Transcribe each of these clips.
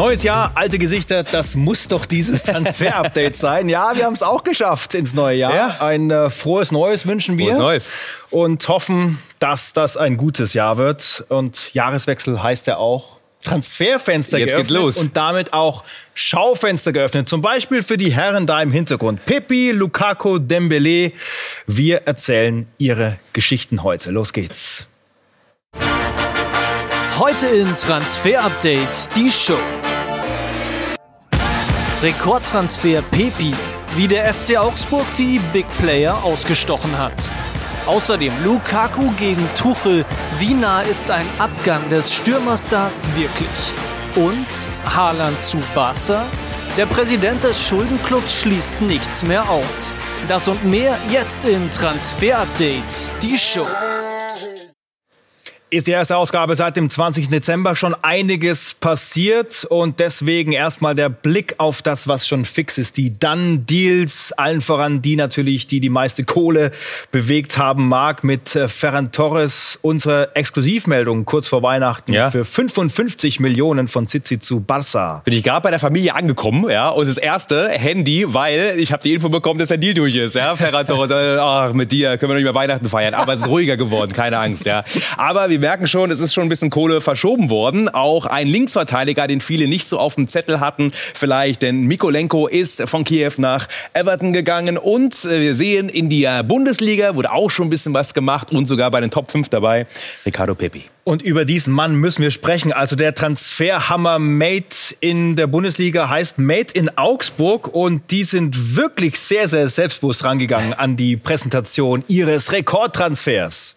Neues Jahr, alte Gesichter, das muss doch dieses Transfer-Update sein. Ja, wir haben es auch geschafft ins neue Jahr. Ja. Ein äh, frohes Neues wünschen wir. Frohes Neues. Und hoffen, dass das ein gutes Jahr wird. Und Jahreswechsel heißt ja auch Transferfenster Jetzt geöffnet geht's los. und damit auch Schaufenster geöffnet. Zum Beispiel für die Herren da im Hintergrund. Pepi, Lukaku, Dembele. Wir erzählen ihre Geschichten heute. Los geht's. Heute in Transfer Update die Show. Rekordtransfer Pepi, wie der FC Augsburg die Big Player ausgestochen hat. Außerdem Lukaku gegen Tuchel. Wie nah ist ein Abgang des Stürmerstars wirklich? Und Haaland zu Barca? Der Präsident des Schuldenclubs schließt nichts mehr aus. Das und mehr jetzt in Transfer Update, die Show ist die erste Ausgabe seit dem 20. Dezember schon einiges passiert und deswegen erstmal der Blick auf das, was schon fix ist. Die Done-Deals, allen voran die natürlich, die die meiste Kohle bewegt haben mag, mit äh, Ferran Torres, unsere Exklusivmeldung kurz vor Weihnachten ja. für 55 Millionen von Zizi zu Barca. Bin ich gerade bei der Familie angekommen, ja, und das erste Handy, weil ich habe die Info bekommen, dass der Deal durch ist, ja, Ferran Torres, äh, ach, mit dir können wir noch nicht mehr Weihnachten feiern, aber es ist ruhiger geworden, keine Angst, ja. Aber wir merken schon, es ist schon ein bisschen Kohle verschoben worden. Auch ein Linksverteidiger, den viele nicht so auf dem Zettel hatten, vielleicht, denn Mikolenko ist von Kiew nach Everton gegangen und äh, wir sehen, in der Bundesliga wurde auch schon ein bisschen was gemacht und sogar bei den Top 5 dabei, Ricardo Pepi. Und über diesen Mann müssen wir sprechen. Also der Transferhammer Made in der Bundesliga heißt Made in Augsburg und die sind wirklich sehr, sehr selbstbewusst rangegangen an die Präsentation ihres Rekordtransfers.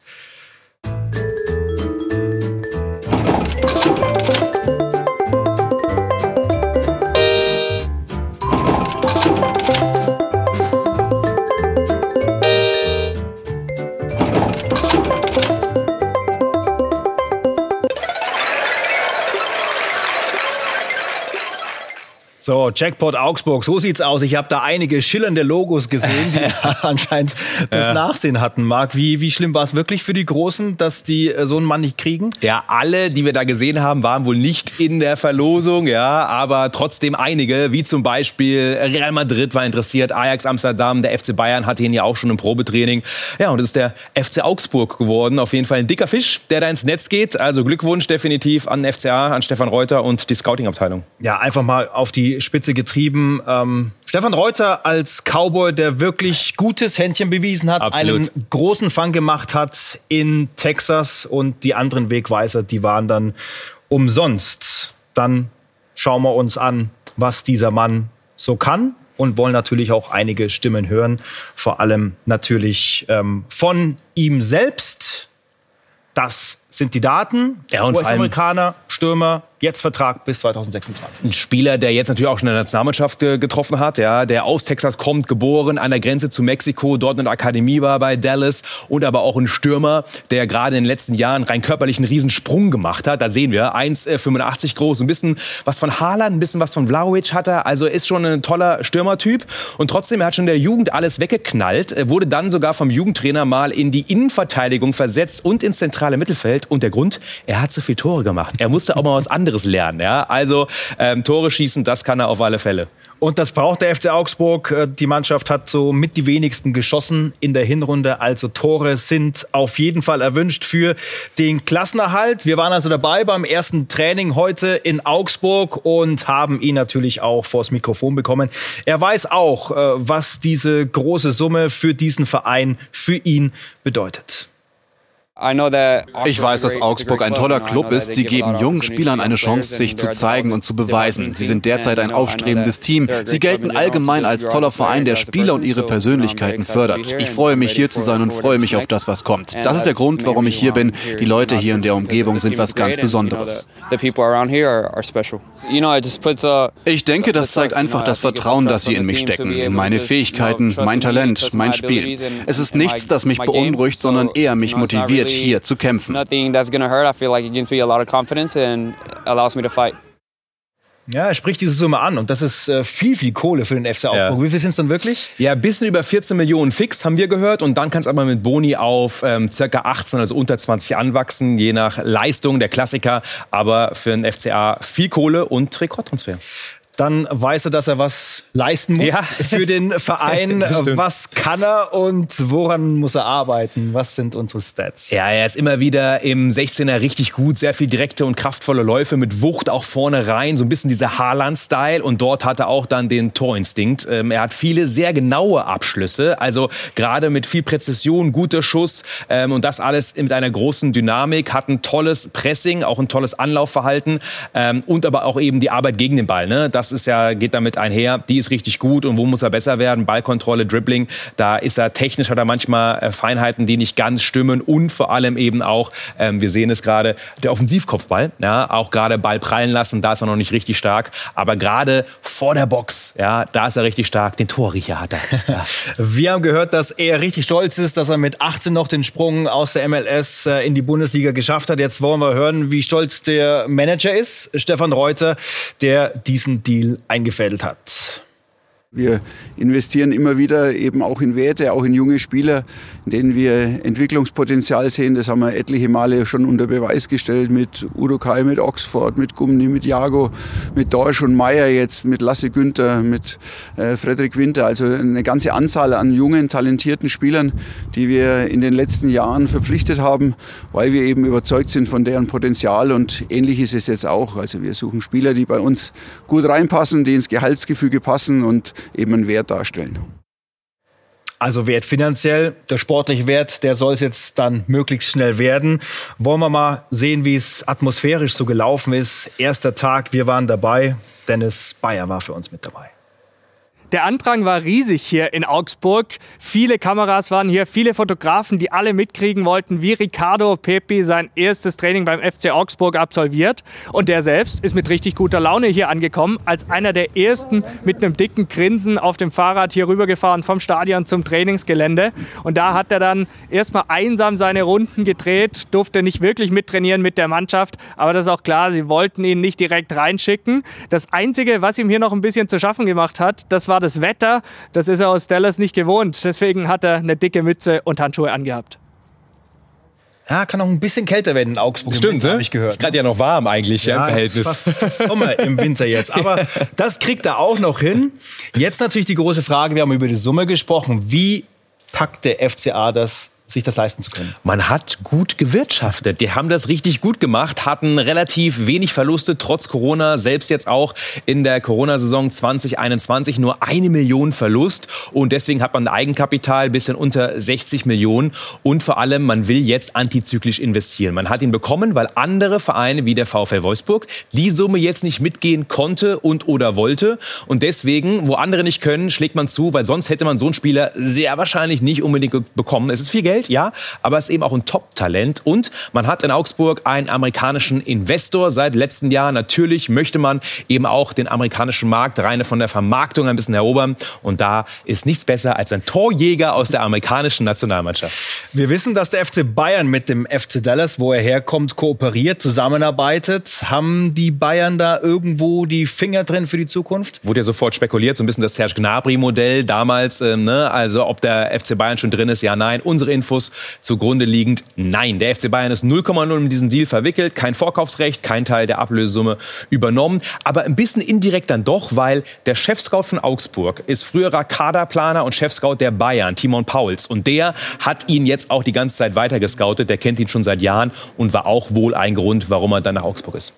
So, Jackpot Augsburg, so sieht's aus. Ich habe da einige schillernde Logos gesehen, die anscheinend das ja. Nachsehen hatten. Marc, wie, wie schlimm war es wirklich für die Großen, dass die äh, so einen Mann nicht kriegen? Ja, alle, die wir da gesehen haben, waren wohl nicht in der Verlosung, ja, aber trotzdem einige, wie zum Beispiel Real Madrid war interessiert, Ajax Amsterdam, der FC Bayern hatte ihn ja auch schon im Probetraining. Ja, und es ist der FC Augsburg geworden. Auf jeden Fall ein dicker Fisch, der da ins Netz geht. Also Glückwunsch definitiv an FCA, an Stefan Reuter und die Scouting-Abteilung. Ja, einfach mal auf die Spitze getrieben. Ähm, Stefan Reuter als Cowboy, der wirklich gutes Händchen bewiesen hat, Absolut. einen großen Fang gemacht hat in Texas und die anderen Wegweiser, die waren dann umsonst. Dann schauen wir uns an, was dieser Mann so kann und wollen natürlich auch einige Stimmen hören, vor allem natürlich ähm, von ihm selbst. Das sind die Daten. Ja, US-Amerikaner, Stürmer, jetzt Vertrag bis 2026. Ein Spieler, der jetzt natürlich auch schon in der Nationalmannschaft getroffen hat, ja, der aus Texas kommt, geboren an der Grenze zu Mexiko, dort in der Akademie war bei Dallas und aber auch ein Stürmer, der gerade in den letzten Jahren rein körperlich einen Riesensprung gemacht hat. Da sehen wir 1,85 äh, groß, ein bisschen was von Haaland, ein bisschen was von Vlaovic hat er. Also ist schon ein toller Stürmertyp und trotzdem er hat schon in der Jugend alles weggeknallt, wurde dann sogar vom Jugendtrainer mal in die Innenverteidigung versetzt und ins zentrale Mittelfeld und der Grund, er hat so viele Tore gemacht. Er musste auch mal was anderes anderes lernen. Ja? Also ähm, Tore schießen, das kann er auf alle Fälle. Und das braucht der FC Augsburg. Äh, die Mannschaft hat so mit die wenigsten geschossen in der Hinrunde. Also Tore sind auf jeden Fall erwünscht für den Klassenerhalt. Wir waren also dabei beim ersten Training heute in Augsburg und haben ihn natürlich auch vors Mikrofon bekommen. Er weiß auch, äh, was diese große Summe für diesen Verein, für ihn bedeutet. Ich weiß, dass Augsburg ein toller Club ist. Sie geben jungen Spielern eine Chance, sich zu zeigen und zu beweisen. Sie sind derzeit ein aufstrebendes Team. Sie gelten allgemein als toller Verein, der Spieler und ihre Persönlichkeiten fördert. Ich freue mich, hier zu sein und freue mich auf das, was kommt. Das ist der Grund, warum ich hier bin. Die Leute hier in der Umgebung sind was ganz Besonderes. Ich denke, das zeigt einfach das Vertrauen, das sie in mich stecken. Meine Fähigkeiten, mein Talent, mein Spiel. Es ist nichts, das mich beunruhigt, sondern eher mich motiviert motiviert, hier zu kämpfen. Ja, er spricht diese Summe an und das ist äh, viel, viel Kohle für den FC Augsburg. Ja. Wie viel sind es dann wirklich? Ja, ein bisschen über 14 Millionen fix, haben wir gehört. Und dann kann es aber mit Boni auf ähm, circa 18, also unter 20 anwachsen, je nach Leistung der Klassiker. Aber für den FCA viel Kohle und Rekordtransfer dann weiß er, dass er was leisten muss ja. für den Verein. was kann er und woran muss er arbeiten? Was sind unsere Stats? Ja, er ist immer wieder im 16er richtig gut, sehr viel direkte und kraftvolle Läufe mit Wucht auch vorne rein, so ein bisschen dieser Haaland-Style und dort hat er auch dann den Torinstinkt. Ähm, er hat viele sehr genaue Abschlüsse, also gerade mit viel Präzision, guter Schuss ähm, und das alles mit einer großen Dynamik, hat ein tolles Pressing, auch ein tolles Anlaufverhalten ähm, und aber auch eben die Arbeit gegen den Ball. Ne? Das das ist ja, geht damit einher, die ist richtig gut und wo muss er besser werden? Ballkontrolle, Dribbling, da ist er technisch, hat er manchmal äh, Feinheiten, die nicht ganz stimmen und vor allem eben auch, ähm, wir sehen es gerade, der Offensivkopfball, ja, auch gerade Ball prallen lassen, da ist er noch nicht richtig stark, aber gerade vor der Box, ja, da ist er richtig stark, den Torriecher hat er. Ja. Wir haben gehört, dass er richtig stolz ist, dass er mit 18 noch den Sprung aus der MLS äh, in die Bundesliga geschafft hat. Jetzt wollen wir hören, wie stolz der Manager ist, Stefan Reuter, der diesen Deal Deal eingefädelt hat. Wir investieren immer wieder eben auch in Werte, auch in junge Spieler, in denen wir Entwicklungspotenzial sehen. Das haben wir etliche Male schon unter Beweis gestellt mit Udokai, mit Oxford, mit Gumni, mit Jago, mit Dorsch und Meyer jetzt, mit Lasse Günther, mit äh, Frederik Winter. Also eine ganze Anzahl an jungen, talentierten Spielern, die wir in den letzten Jahren verpflichtet haben, weil wir eben überzeugt sind von deren Potenzial. Und ähnlich ist es jetzt auch. Also wir suchen Spieler, die bei uns gut reinpassen, die ins Gehaltsgefüge passen und eben einen Wert darstellen. Also Wert finanziell, der sportliche Wert, der soll es jetzt dann möglichst schnell werden. Wollen wir mal sehen, wie es atmosphärisch so gelaufen ist. Erster Tag, wir waren dabei. Dennis Bayer war für uns mit dabei. Der Andrang war riesig hier in Augsburg. Viele Kameras waren hier, viele Fotografen, die alle mitkriegen wollten, wie Ricardo Pepi sein erstes Training beim FC Augsburg absolviert. Und der selbst ist mit richtig guter Laune hier angekommen, als einer der ersten mit einem dicken Grinsen auf dem Fahrrad hier rübergefahren vom Stadion zum Trainingsgelände. Und da hat er dann erstmal einsam seine Runden gedreht, durfte nicht wirklich mittrainieren mit der Mannschaft. Aber das ist auch klar, sie wollten ihn nicht direkt reinschicken. Das Einzige, was ihm hier noch ein bisschen zu schaffen gemacht hat, das war das Wetter. Das ist er aus Dallas nicht gewohnt. Deswegen hat er eine dicke Mütze und Handschuhe angehabt. Ja, kann auch ein bisschen kälter werden in Augsburg. Stimmt, habe ich gehört. Ist gerade ja noch warm eigentlich ja, ja, im Verhältnis. Ist fast Sommer im Winter jetzt. Aber das kriegt er auch noch hin. Jetzt natürlich die große Frage, wir haben über die Summe gesprochen. Wie packt der FCA das sich das leisten zu können. Man hat gut gewirtschaftet. Die haben das richtig gut gemacht, hatten relativ wenig Verluste trotz Corona. Selbst jetzt auch in der Corona-Saison 2021 nur eine Million Verlust. Und deswegen hat man ein Eigenkapital bisschen unter 60 Millionen. Und vor allem, man will jetzt antizyklisch investieren. Man hat ihn bekommen, weil andere Vereine wie der VfL Wolfsburg die Summe jetzt nicht mitgehen konnte und oder wollte. Und deswegen, wo andere nicht können, schlägt man zu, weil sonst hätte man so einen Spieler sehr wahrscheinlich nicht unbedingt bekommen. Es ist viel Geld. Geld, ja, aber es ist eben auch ein Top-Talent. Und man hat in Augsburg einen amerikanischen Investor seit letztem Jahr. Natürlich möchte man eben auch den amerikanischen Markt reine von der Vermarktung ein bisschen erobern. Und da ist nichts besser als ein Torjäger aus der amerikanischen Nationalmannschaft. Wir wissen, dass der FC Bayern mit dem FC Dallas, wo er herkommt, kooperiert, zusammenarbeitet. Haben die Bayern da irgendwo die Finger drin für die Zukunft? Wurde ja sofort spekuliert, so ein bisschen das Serge Gnabry-Modell damals. Ähm, ne? Also ob der FC Bayern schon drin ist, ja, nein. Unsere Infos zugrunde liegend, nein. Der FC Bayern ist 0,0 in diesen Deal verwickelt, kein Vorkaufsrecht, kein Teil der Ablösesumme übernommen, aber ein bisschen indirekt dann doch, weil der Chefscout von Augsburg ist früherer Kaderplaner und Chefscout der Bayern, Timon Pauls. Und der hat ihn jetzt auch die ganze Zeit weiter gescoutet. Der kennt ihn schon seit Jahren und war auch wohl ein Grund, warum er dann nach Augsburg ist.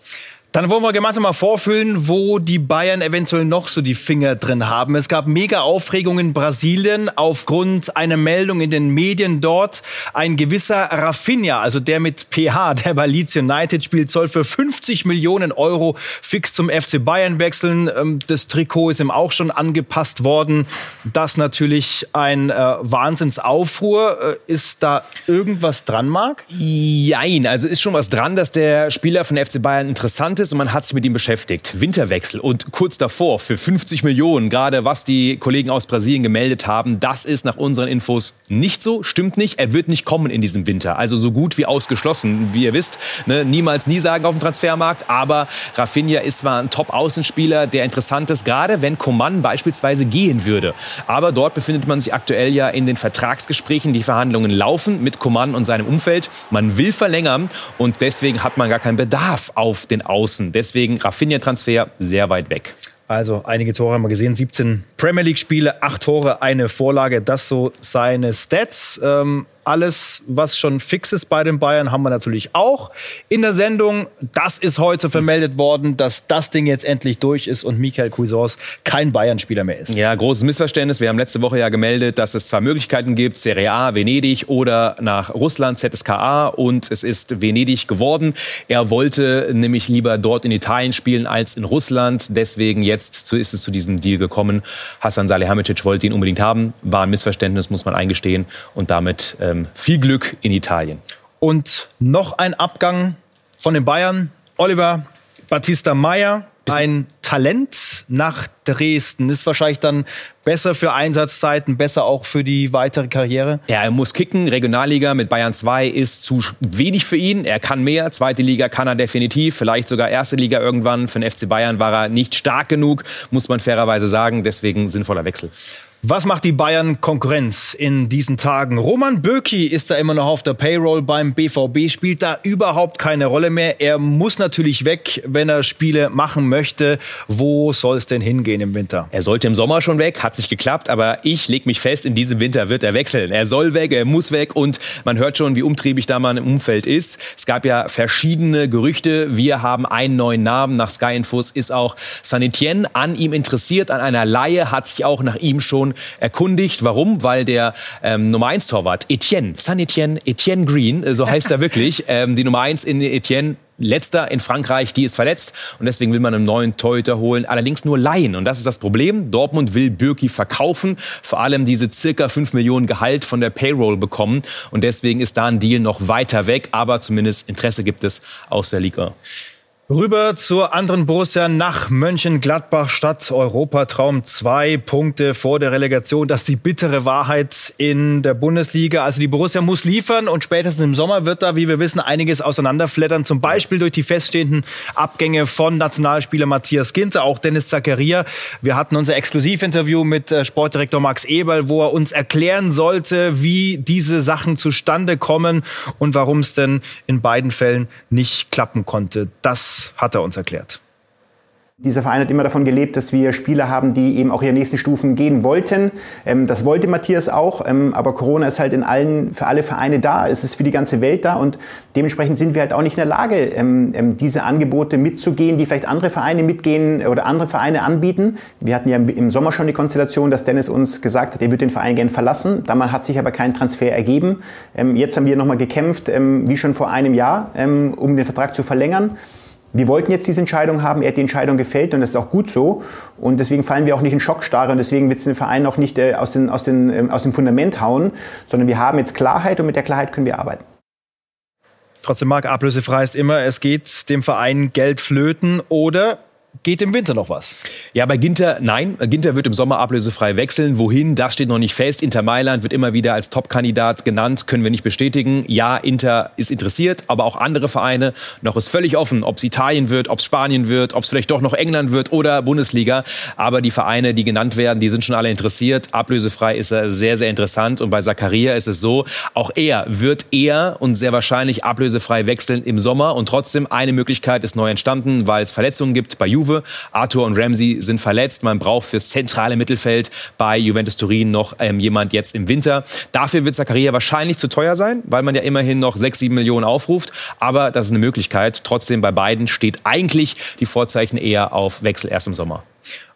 Dann wollen wir gemeinsam mal vorfühlen, wo die Bayern eventuell noch so die Finger drin haben. Es gab mega Aufregung in Brasilien aufgrund einer Meldung in den Medien dort. Ein gewisser Rafinha, also der mit PH, der bei Leeds United spielt, soll für 50 Millionen Euro fix zum FC Bayern wechseln. Ähm, das Trikot ist ihm auch schon angepasst worden. Das natürlich ein äh, Wahnsinnsaufruhr. Äh, ist da irgendwas dran, Marc? Jein, also ist schon was dran, dass der Spieler von FC Bayern interessant ist es und man hat sich mit ihm beschäftigt. Winterwechsel und kurz davor für 50 Millionen, gerade was die Kollegen aus Brasilien gemeldet haben, das ist nach unseren Infos nicht so, stimmt nicht. Er wird nicht kommen in diesem Winter. Also so gut wie ausgeschlossen, wie ihr wisst. Ne? Niemals nie sagen auf dem Transfermarkt, aber Rafinha ist zwar ein Top-Außenspieler, der interessant ist, gerade wenn Coman beispielsweise gehen würde. Aber dort befindet man sich aktuell ja in den Vertragsgesprächen. Die Verhandlungen laufen mit Coman und seinem Umfeld. Man will verlängern und deswegen hat man gar keinen Bedarf auf den Außen. Deswegen Rafinha-Transfer sehr weit weg. Also einige Tore haben wir gesehen, 17 Premier League-Spiele, 8 Tore, eine Vorlage, das so seine Stats. Ähm, alles, was schon fix ist bei den Bayern, haben wir natürlich auch in der Sendung. Das ist heute vermeldet worden, dass das Ding jetzt endlich durch ist und Michael Cuisance kein Bayern-Spieler mehr ist. Ja, großes Missverständnis. Wir haben letzte Woche ja gemeldet, dass es zwei Möglichkeiten gibt: Serie A, Venedig oder nach Russland, ZSKA. Und es ist Venedig geworden. Er wollte nämlich lieber dort in Italien spielen als in Russland. Deswegen jetzt ist es zu diesem Deal gekommen. Hassan Salihamidzic wollte ihn unbedingt haben. War ein Missverständnis, muss man eingestehen. Und damit äh, ähm, viel Glück in Italien. Und noch ein Abgang von den Bayern. Oliver Battista Meyer, ein Talent nach Dresden. Ist wahrscheinlich dann besser für Einsatzzeiten, besser auch für die weitere Karriere. Ja, er muss kicken. Regionalliga mit Bayern 2 ist zu wenig für ihn. Er kann mehr. Zweite Liga kann er definitiv. Vielleicht sogar erste Liga irgendwann. Für den FC Bayern war er nicht stark genug, muss man fairerweise sagen. Deswegen sinnvoller Wechsel. Was macht die Bayern Konkurrenz in diesen Tagen? Roman Bürki ist da immer noch auf der Payroll beim BVB, spielt da überhaupt keine Rolle mehr. Er muss natürlich weg, wenn er Spiele machen möchte. Wo soll es denn hingehen im Winter? Er sollte im Sommer schon weg, hat nicht geklappt, aber ich lege mich fest, in diesem Winter wird er wechseln. Er soll weg, er muss weg und man hört schon, wie umtriebig da man im Umfeld ist. Es gab ja verschiedene Gerüchte. Wir haben einen neuen Namen. Nach Sky Infos ist auch Sanitien an ihm interessiert, an einer Laie, hat sich auch nach ihm schon erkundigt. Warum? Weil der ähm, Nummer 1 Torwart Etienne, San Etienne, Etienne Green, äh, so heißt er wirklich, ähm, die Nummer 1 in Etienne Letzter in Frankreich, die ist verletzt und deswegen will man einen neuen Torhüter holen, allerdings nur leihen. Und das ist das Problem. Dortmund will Bürki verkaufen, vor allem diese circa 5 Millionen Gehalt von der Payroll bekommen. Und deswegen ist da ein Deal noch weiter weg, aber zumindest Interesse gibt es aus der Liga. Rüber zur anderen Borussia nach Mönchengladbach statt Europatraum. Zwei Punkte vor der Relegation. Das ist die bittere Wahrheit in der Bundesliga. Also die Borussia muss liefern und spätestens im Sommer wird da, wie wir wissen, einiges auseinanderflattern. Zum Beispiel durch die feststehenden Abgänge von Nationalspieler Matthias Ginter, auch Dennis Zakaria. Wir hatten unser Exklusivinterview mit äh, Sportdirektor Max Eberl, wo er uns erklären sollte, wie diese Sachen zustande kommen und warum es denn in beiden Fällen nicht klappen konnte. Das hat er uns erklärt. Dieser Verein hat immer davon gelebt, dass wir Spieler haben, die eben auch ihre nächsten Stufen gehen wollten. Ähm, das wollte Matthias auch, ähm, aber Corona ist halt in allen, für alle Vereine da, es ist für die ganze Welt da und dementsprechend sind wir halt auch nicht in der Lage, ähm, diese Angebote mitzugehen, die vielleicht andere Vereine mitgehen oder andere Vereine anbieten. Wir hatten ja im Sommer schon die Konstellation, dass Dennis uns gesagt hat, er würde den Verein gerne verlassen. Damals hat sich aber kein Transfer ergeben. Jetzt haben wir nochmal gekämpft, wie schon vor einem Jahr, um den Vertrag zu verlängern. Wir wollten jetzt diese Entscheidung haben, er hat die Entscheidung gefällt und das ist auch gut so. Und deswegen fallen wir auch nicht in Schockstarre und deswegen wird es den Verein auch nicht äh, aus, den, aus, den, äh, aus dem Fundament hauen, sondern wir haben jetzt Klarheit und mit der Klarheit können wir arbeiten. Trotzdem, Marc, ablösefrei ist immer, es geht dem Verein Geld flöten oder Geht im Winter noch was? Ja, bei Ginter nein. Ginter wird im Sommer ablösefrei wechseln. Wohin, das steht noch nicht fest. Inter Mailand wird immer wieder als Top-Kandidat genannt, können wir nicht bestätigen. Ja, Inter ist interessiert, aber auch andere Vereine. Noch ist völlig offen, ob es Italien wird, ob es Spanien wird, ob es vielleicht doch noch England wird oder Bundesliga. Aber die Vereine, die genannt werden, die sind schon alle interessiert. Ablösefrei ist er sehr, sehr interessant. Und bei Zakaria ist es so, auch er wird eher und sehr wahrscheinlich ablösefrei wechseln im Sommer. Und trotzdem eine Möglichkeit ist neu entstanden, weil es Verletzungen gibt bei Juve Juve. Arthur und Ramsey sind verletzt. Man braucht fürs zentrale Mittelfeld bei Juventus Turin noch ähm, jemand jetzt im Winter. Dafür wird Zakaria wahrscheinlich zu teuer sein, weil man ja immerhin noch 6, 7 Millionen aufruft. Aber das ist eine Möglichkeit. Trotzdem bei beiden steht eigentlich die Vorzeichen eher auf Wechsel erst im Sommer.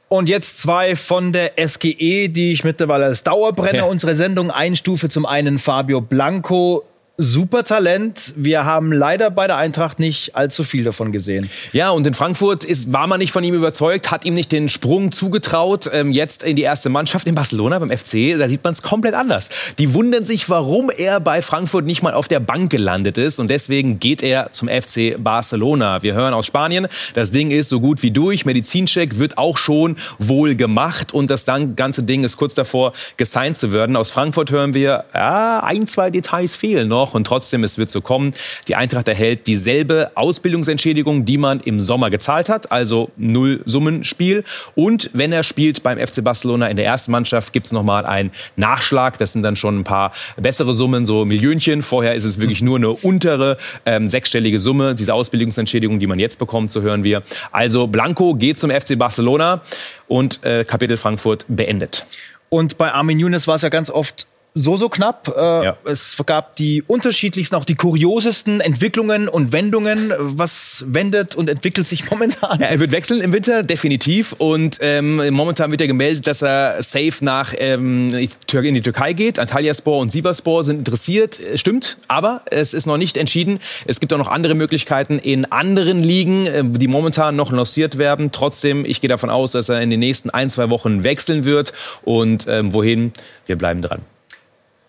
Und jetzt zwei von der SGE, die ich mittlerweile als Dauerbrenner ja. unsere Sendung einstufe. Zum einen Fabio Blanco super Talent. Wir haben leider bei der Eintracht nicht allzu viel davon gesehen. Ja, und in Frankfurt ist, war man nicht von ihm überzeugt, hat ihm nicht den Sprung zugetraut. Ähm, jetzt in die erste Mannschaft in Barcelona beim FC, da sieht man es komplett anders. Die wundern sich, warum er bei Frankfurt nicht mal auf der Bank gelandet ist. Und deswegen geht er zum FC Barcelona. Wir hören aus Spanien, das Ding ist so gut wie durch. Medizincheck wird auch schon wohl gemacht. Und das ganze Ding ist kurz davor, gesigned zu werden. Aus Frankfurt hören wir, ja, ein, zwei Details fehlen noch noch und trotzdem, es wird so kommen. Die Eintracht erhält dieselbe Ausbildungsentschädigung, die man im Sommer gezahlt hat, also null Summenspiel. Und wenn er spielt beim FC Barcelona in der ersten Mannschaft, gibt es nochmal einen Nachschlag. Das sind dann schon ein paar bessere Summen, so Millionchen. Vorher ist es wirklich nur eine untere ähm, sechsstellige Summe, diese Ausbildungsentschädigung, die man jetzt bekommt, so hören wir. Also Blanco geht zum FC Barcelona und äh, Kapitel Frankfurt beendet. Und bei Armin Younes war es ja ganz oft so, so knapp. Äh, ja. Es gab die unterschiedlichsten, auch die kuriosesten Entwicklungen und Wendungen. Was wendet und entwickelt sich momentan? Ja, er wird wechseln im Winter, definitiv. Und ähm, momentan wird er gemeldet, dass er safe nach ähm, in die Türkei geht. Antalyaspor und Sivaspor sind interessiert. Stimmt, aber es ist noch nicht entschieden. Es gibt auch noch andere Möglichkeiten in anderen Ligen, äh, die momentan noch lanciert werden. Trotzdem, ich gehe davon aus, dass er in den nächsten ein, zwei Wochen wechseln wird. Und ähm, wohin? Wir bleiben dran.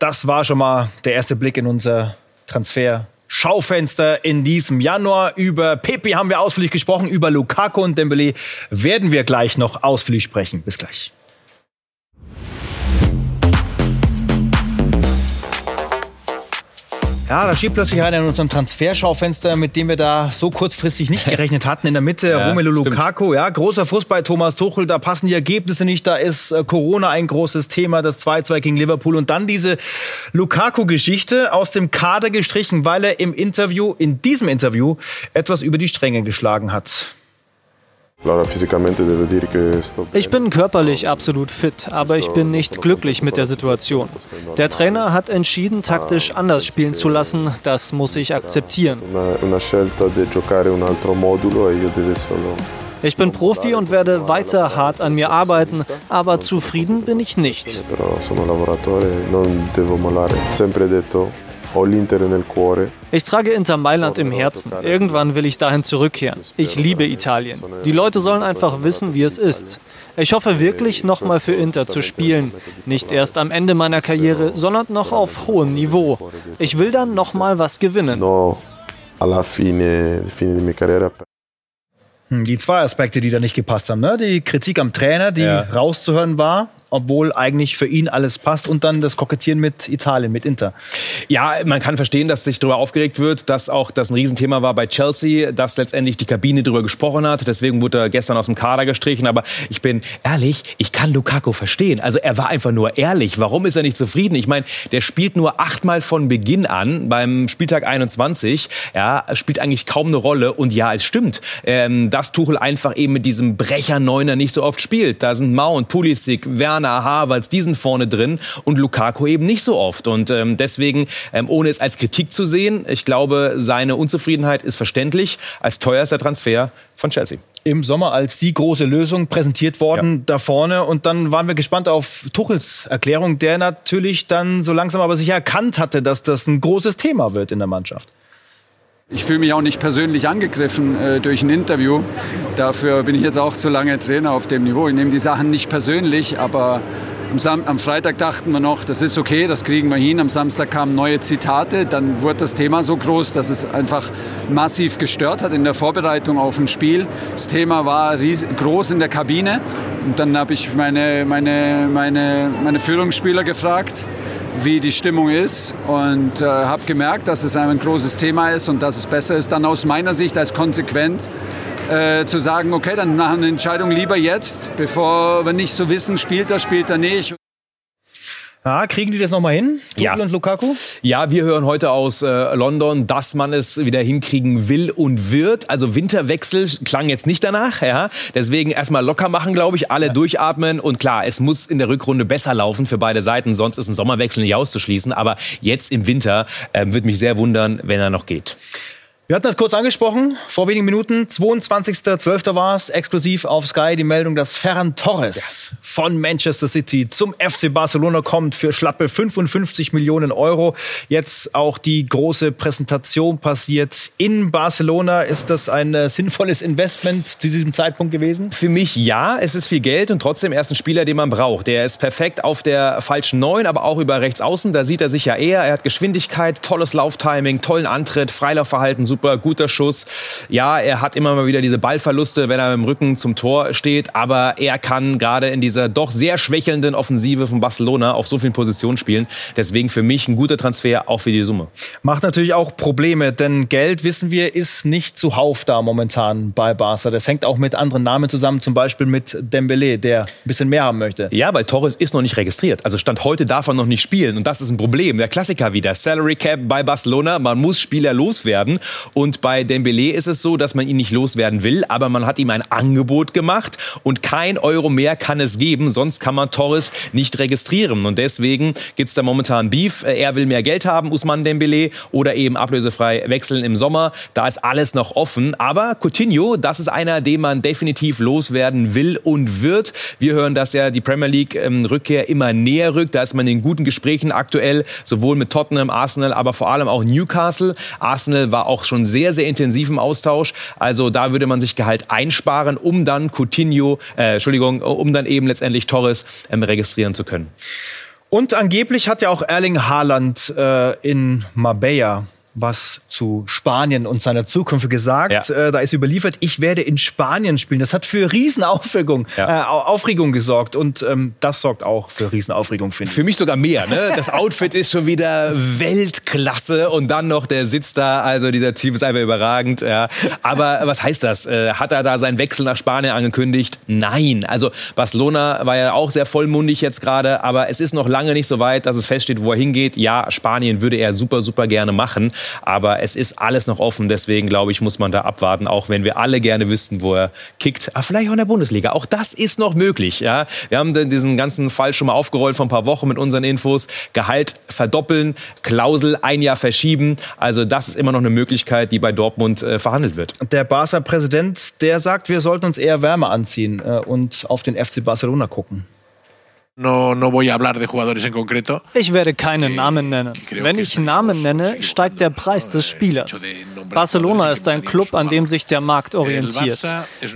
Das war schon mal der erste Blick in unser Transfer. Schaufenster in diesem Januar. Über Pepe haben wir ausführlich gesprochen, über Lukaku und Dembele werden wir gleich noch ausführlich sprechen. Bis gleich. Ja, da schiebt plötzlich einer in unserem Transferschaufenster, mit dem wir da so kurzfristig nicht gerechnet hatten. In der Mitte ja, Romelu Lukaku, ja, großer Fuß bei Thomas Tuchel, da passen die Ergebnisse nicht, da ist äh, Corona ein großes Thema, das 2-2 gegen Liverpool und dann diese Lukaku-Geschichte aus dem Kader gestrichen, weil er im Interview, in diesem Interview, etwas über die Stränge geschlagen hat. Ich bin körperlich absolut fit, aber ich bin nicht glücklich mit der Situation. Der Trainer hat entschieden, taktisch anders spielen zu lassen. Das muss ich akzeptieren. Ich bin Profi und werde weiter hart an mir arbeiten, aber zufrieden bin ich nicht. Ich trage Inter Mailand im Herzen. Irgendwann will ich dahin zurückkehren. Ich liebe Italien. Die Leute sollen einfach wissen, wie es ist. Ich hoffe wirklich, nochmal für Inter zu spielen. Nicht erst am Ende meiner Karriere, sondern noch auf hohem Niveau. Ich will dann nochmal was gewinnen. Hm, die zwei Aspekte, die da nicht gepasst haben. Ne? Die Kritik am Trainer, die ja. rauszuhören war obwohl eigentlich für ihn alles passt und dann das Kokettieren mit Italien, mit Inter. Ja, man kann verstehen, dass sich darüber aufgeregt wird, dass auch das ein Riesenthema war bei Chelsea, dass letztendlich die Kabine darüber gesprochen hat. Deswegen wurde er gestern aus dem Kader gestrichen. Aber ich bin ehrlich, ich kann Lukaku verstehen. Also er war einfach nur ehrlich. Warum ist er nicht zufrieden? Ich meine, der spielt nur achtmal von Beginn an beim Spieltag 21. Ja, spielt eigentlich kaum eine Rolle. Und ja, es stimmt, ähm, dass Tuchel einfach eben mit diesem Brecher-Neuner nicht so oft spielt. Da sind Mount, Pulisic, Werner, Werner, Havertz, diesen vorne drin und Lukaku eben nicht so oft. Und ähm, deswegen, ähm, ohne es als Kritik zu sehen, ich glaube, seine Unzufriedenheit ist verständlich als teuerster Transfer von Chelsea. Im Sommer als die große Lösung präsentiert worden ja. da vorne. Und dann waren wir gespannt auf Tuchels Erklärung, der natürlich dann so langsam aber sicher erkannt hatte, dass das ein großes Thema wird in der Mannschaft. Ich fühle mich auch nicht persönlich angegriffen äh, durch ein Interview. Dafür bin ich jetzt auch zu lange Trainer auf dem Niveau. Ich nehme die Sachen nicht persönlich, aber am, Sam am Freitag dachten wir noch, das ist okay, das kriegen wir hin. Am Samstag kamen neue Zitate. Dann wurde das Thema so groß, dass es einfach massiv gestört hat in der Vorbereitung auf ein Spiel. Das Thema war groß in der Kabine. Und dann habe ich meine, meine, meine, meine Führungsspieler gefragt wie die Stimmung ist und äh, habe gemerkt, dass es ein großes Thema ist und dass es besser ist, dann aus meiner Sicht als konsequent äh, zu sagen, okay, dann machen wir eine Entscheidung lieber jetzt, bevor wir nicht so wissen, spielt er, spielt er nicht. Ja, kriegen die das nochmal hin? Tuchel ja. und Lukaku? Ja, wir hören heute aus äh, London, dass man es wieder hinkriegen will und wird. Also Winterwechsel klang jetzt nicht danach. Ja? Deswegen erstmal locker machen, glaube ich, alle ja. durchatmen. Und klar, es muss in der Rückrunde besser laufen für beide Seiten, sonst ist ein Sommerwechsel nicht auszuschließen. Aber jetzt im Winter äh, würde mich sehr wundern, wenn er noch geht. Wir hatten das kurz angesprochen, vor wenigen Minuten, 22.12. war es, exklusiv auf Sky die Meldung, dass Ferran Torres ja. von Manchester City zum FC Barcelona kommt für schlappe 55 Millionen Euro. Jetzt auch die große Präsentation passiert in Barcelona. Ist das ein äh, sinnvolles Investment zu diesem Zeitpunkt gewesen? Für mich ja, es ist viel Geld und trotzdem erst ein Spieler, den man braucht. Der ist perfekt auf der falschen Neun, aber auch über rechts außen. Da sieht er sich ja eher. Er hat Geschwindigkeit, tolles Lauftiming, tollen Antritt, Freilaufverhalten, super super, guter Schuss. Ja, er hat immer mal wieder diese Ballverluste, wenn er dem Rücken zum Tor steht, aber er kann gerade in dieser doch sehr schwächelnden Offensive von Barcelona auf so vielen Positionen spielen. Deswegen für mich ein guter Transfer, auch für die Summe. Macht natürlich auch Probleme, denn Geld, wissen wir, ist nicht zuhauf da momentan bei Barca. Das hängt auch mit anderen Namen zusammen, zum Beispiel mit Dembele, der ein bisschen mehr haben möchte. Ja, weil Torres ist noch nicht registriert. Also Stand heute darf er noch nicht spielen und das ist ein Problem. Der Klassiker wieder, Salary Cap bei Barcelona, man muss Spieler loswerden und bei Dembele ist es so, dass man ihn nicht loswerden will, aber man hat ihm ein Angebot gemacht und kein Euro mehr kann es geben, sonst kann man Torres nicht registrieren. Und deswegen gibt es da momentan Beef. Er will mehr Geld haben, Usman Dembele, oder eben ablösefrei wechseln im Sommer. Da ist alles noch offen. Aber Coutinho, das ist einer, den man definitiv loswerden will und wird. Wir hören, dass ja die Premier League ähm, immer näher rückt. Da ist man in guten Gesprächen aktuell, sowohl mit Tottenham, Arsenal, aber vor allem auch Newcastle. Arsenal war auch schon sehr, sehr intensiv im Austausch. Also da würde man sich Gehalt einsparen, um dann Coutinho, äh, Entschuldigung, um dann eben letztendlich Torres ähm, registrieren zu können. Und angeblich hat ja auch Erling Haaland äh, in Marbella was zu Spanien und seiner Zukunft gesagt. Ja. Äh, da ist überliefert, ich werde in Spanien spielen. Das hat für Riesenaufregung ja. äh, Aufregung gesorgt und ähm, das sorgt auch für Riesenaufregung, finde ich. Für mich sogar mehr. Ne? Das Outfit ist schon wieder Weltklasse und dann noch der Sitz da. Also dieser Typ ist einfach überragend. Ja. Aber was heißt das? Äh, hat er da seinen Wechsel nach Spanien angekündigt? Nein. Also Barcelona war ja auch sehr vollmundig jetzt gerade, aber es ist noch lange nicht so weit, dass es feststeht, wo er hingeht. Ja, Spanien würde er super, super gerne machen. Aber es ist alles noch offen. Deswegen glaube ich, muss man da abwarten, auch wenn wir alle gerne wüssten, wo er kickt. Aber vielleicht auch in der Bundesliga. Auch das ist noch möglich. Ja? Wir haben diesen ganzen Fall schon mal aufgerollt vor ein paar Wochen mit unseren Infos. Gehalt verdoppeln, Klausel ein Jahr verschieben. Also das ist immer noch eine Möglichkeit, die bei Dortmund äh, verhandelt wird. Der Barca-Präsident, der sagt, wir sollten uns eher Wärme anziehen äh, und auf den FC Barcelona gucken. No, no voy a hablar de jugadores en concreto. Ich werde keinen Namen nennen. Wenn ich Namen nenne, steigt der Preis des Spielers. Barcelona ist ein Club, an dem sich der Markt orientiert.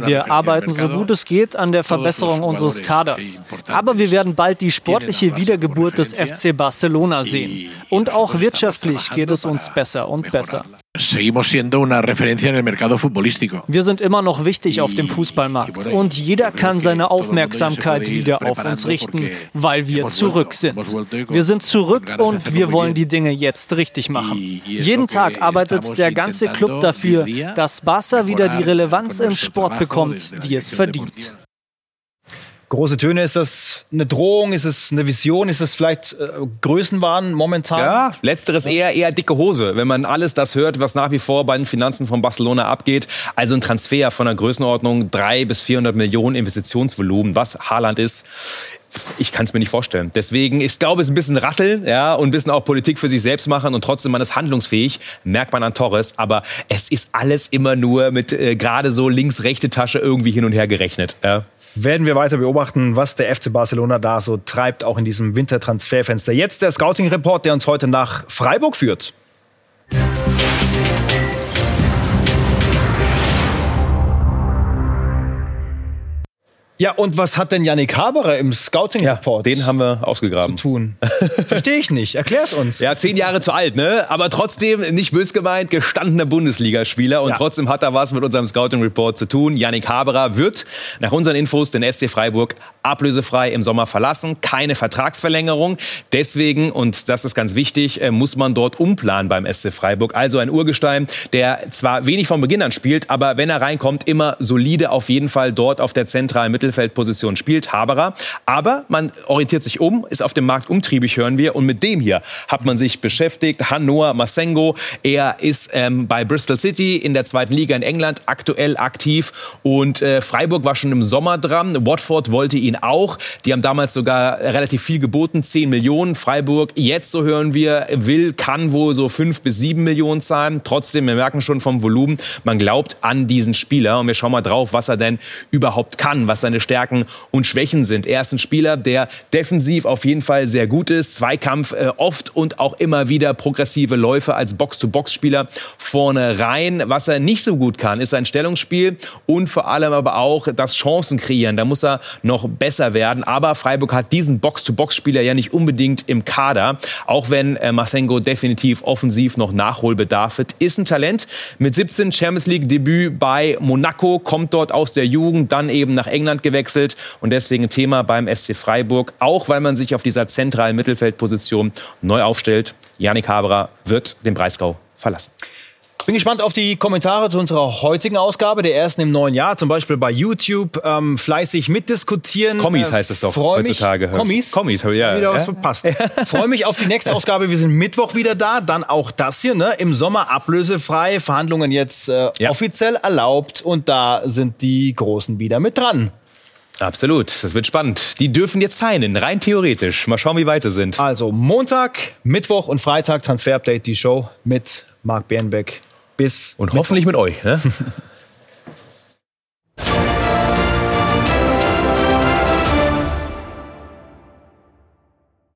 Wir arbeiten so gut es geht an der Verbesserung unseres Kaders. Aber wir werden bald die sportliche Wiedergeburt des FC Barcelona sehen. Und auch wirtschaftlich geht es uns besser und besser. Seguimos siendo una referencia en el mercado futbolístico. Wir sind immer noch wichtig auf dem Fußballmarkt und jeder kann seine Aufmerksamkeit wieder auf uns richten, weil wir zurück sind. Wir sind zurück und wir wollen die Dinge jetzt richtig machen. Jeden Tag arbeitet der ganze Club dafür, dass Barca wieder die Relevanz im Sport bekommt, die es verdient. Große Töne, ist das eine Drohung, ist es eine Vision, ist es vielleicht äh, Größenwahn momentan? Ja, letzteres eher, eher dicke Hose, wenn man alles das hört, was nach wie vor bei den Finanzen von Barcelona abgeht. Also ein Transfer von einer Größenordnung 300 bis 400 Millionen Investitionsvolumen, was Haaland ist, ich kann es mir nicht vorstellen. Deswegen, ich glaube, es ist ein bisschen rasseln ja, und ein bisschen auch Politik für sich selbst machen und trotzdem man ist handlungsfähig, merkt man an Torres. Aber es ist alles immer nur mit äh, gerade so links-rechte Tasche irgendwie hin und her gerechnet. Ja werden wir weiter beobachten, was der FC Barcelona da so treibt, auch in diesem Wintertransferfenster. Jetzt der Scouting-Report, der uns heute nach Freiburg führt. Ja, und was hat denn Yannick Haberer im Scouting-Report? Ja, den haben wir ausgegraben. Zu tun. Verstehe ich nicht. Erklär's uns. Ja, zehn Jahre zu alt, ne? Aber trotzdem, nicht bös gemeint, gestandener Bundesligaspieler. Und ja. trotzdem hat er was mit unserem Scouting-Report zu tun. Yannick Haberer wird nach unseren Infos den SC Freiburg ablösefrei im Sommer verlassen. Keine Vertragsverlängerung. Deswegen, und das ist ganz wichtig, äh, muss man dort umplanen beim SC Freiburg. Also ein Urgestein, der zwar wenig von Beginn an spielt, aber wenn er reinkommt, immer solide auf jeden Fall dort auf der zentralen Mittelfeld Mittelfeldposition spielt, Haberer. Aber man orientiert sich um, ist auf dem Markt umtriebig, hören wir. Und mit dem hier hat man sich beschäftigt. Hannoa Masengo, er ist ähm, bei Bristol City in der zweiten Liga in England aktuell aktiv. Und äh, Freiburg war schon im Sommer dran. Watford wollte ihn auch. Die haben damals sogar relativ viel geboten, 10 Millionen. Freiburg, jetzt so hören wir, will, kann wohl so 5 bis 7 Millionen zahlen. Trotzdem, wir merken schon vom Volumen, man glaubt an diesen Spieler. Und wir schauen mal drauf, was er denn überhaupt kann, was seine Stärken und Schwächen sind. Er ist ein Spieler, der defensiv auf jeden Fall sehr gut ist. Zweikampf äh, oft und auch immer wieder progressive Läufe als Box-to-Box-Spieler vorne rein. Was er nicht so gut kann, ist sein Stellungsspiel und vor allem aber auch das Chancen kreieren. Da muss er noch besser werden. Aber Freiburg hat diesen Box-to-Box-Spieler ja nicht unbedingt im Kader. Auch wenn äh, Masengo definitiv offensiv noch Nachholbedarf hat. Ist ein Talent. Mit 17 Champions League Debüt bei Monaco, kommt dort aus der Jugend, dann eben nach England gewechselt und deswegen Thema beim SC Freiburg. Auch weil man sich auf dieser zentralen Mittelfeldposition neu aufstellt. Janik Haberer wird den Breisgau verlassen. Bin gespannt auf die Kommentare zu unserer heutigen Ausgabe, der ersten im neuen Jahr, zum Beispiel bei YouTube. Ähm, fleißig mitdiskutieren. Kommis äh, heißt es doch heutzutage. Mich, Kommis? Kommis, ja. Wieder ja. was verpasst. Freue mich auf die nächste Ausgabe. Wir sind Mittwoch wieder da. Dann auch das hier, ne? Im Sommer ablösefrei. Verhandlungen jetzt äh, ja. offiziell erlaubt. Und da sind die Großen wieder mit dran. Absolut, das wird spannend. Die dürfen jetzt signen, rein theoretisch. Mal schauen, wie weit sie sind. Also Montag, Mittwoch und Freitag Transfer Update, die Show mit Marc Bernbeck bis und hoffentlich mit euch. Ne?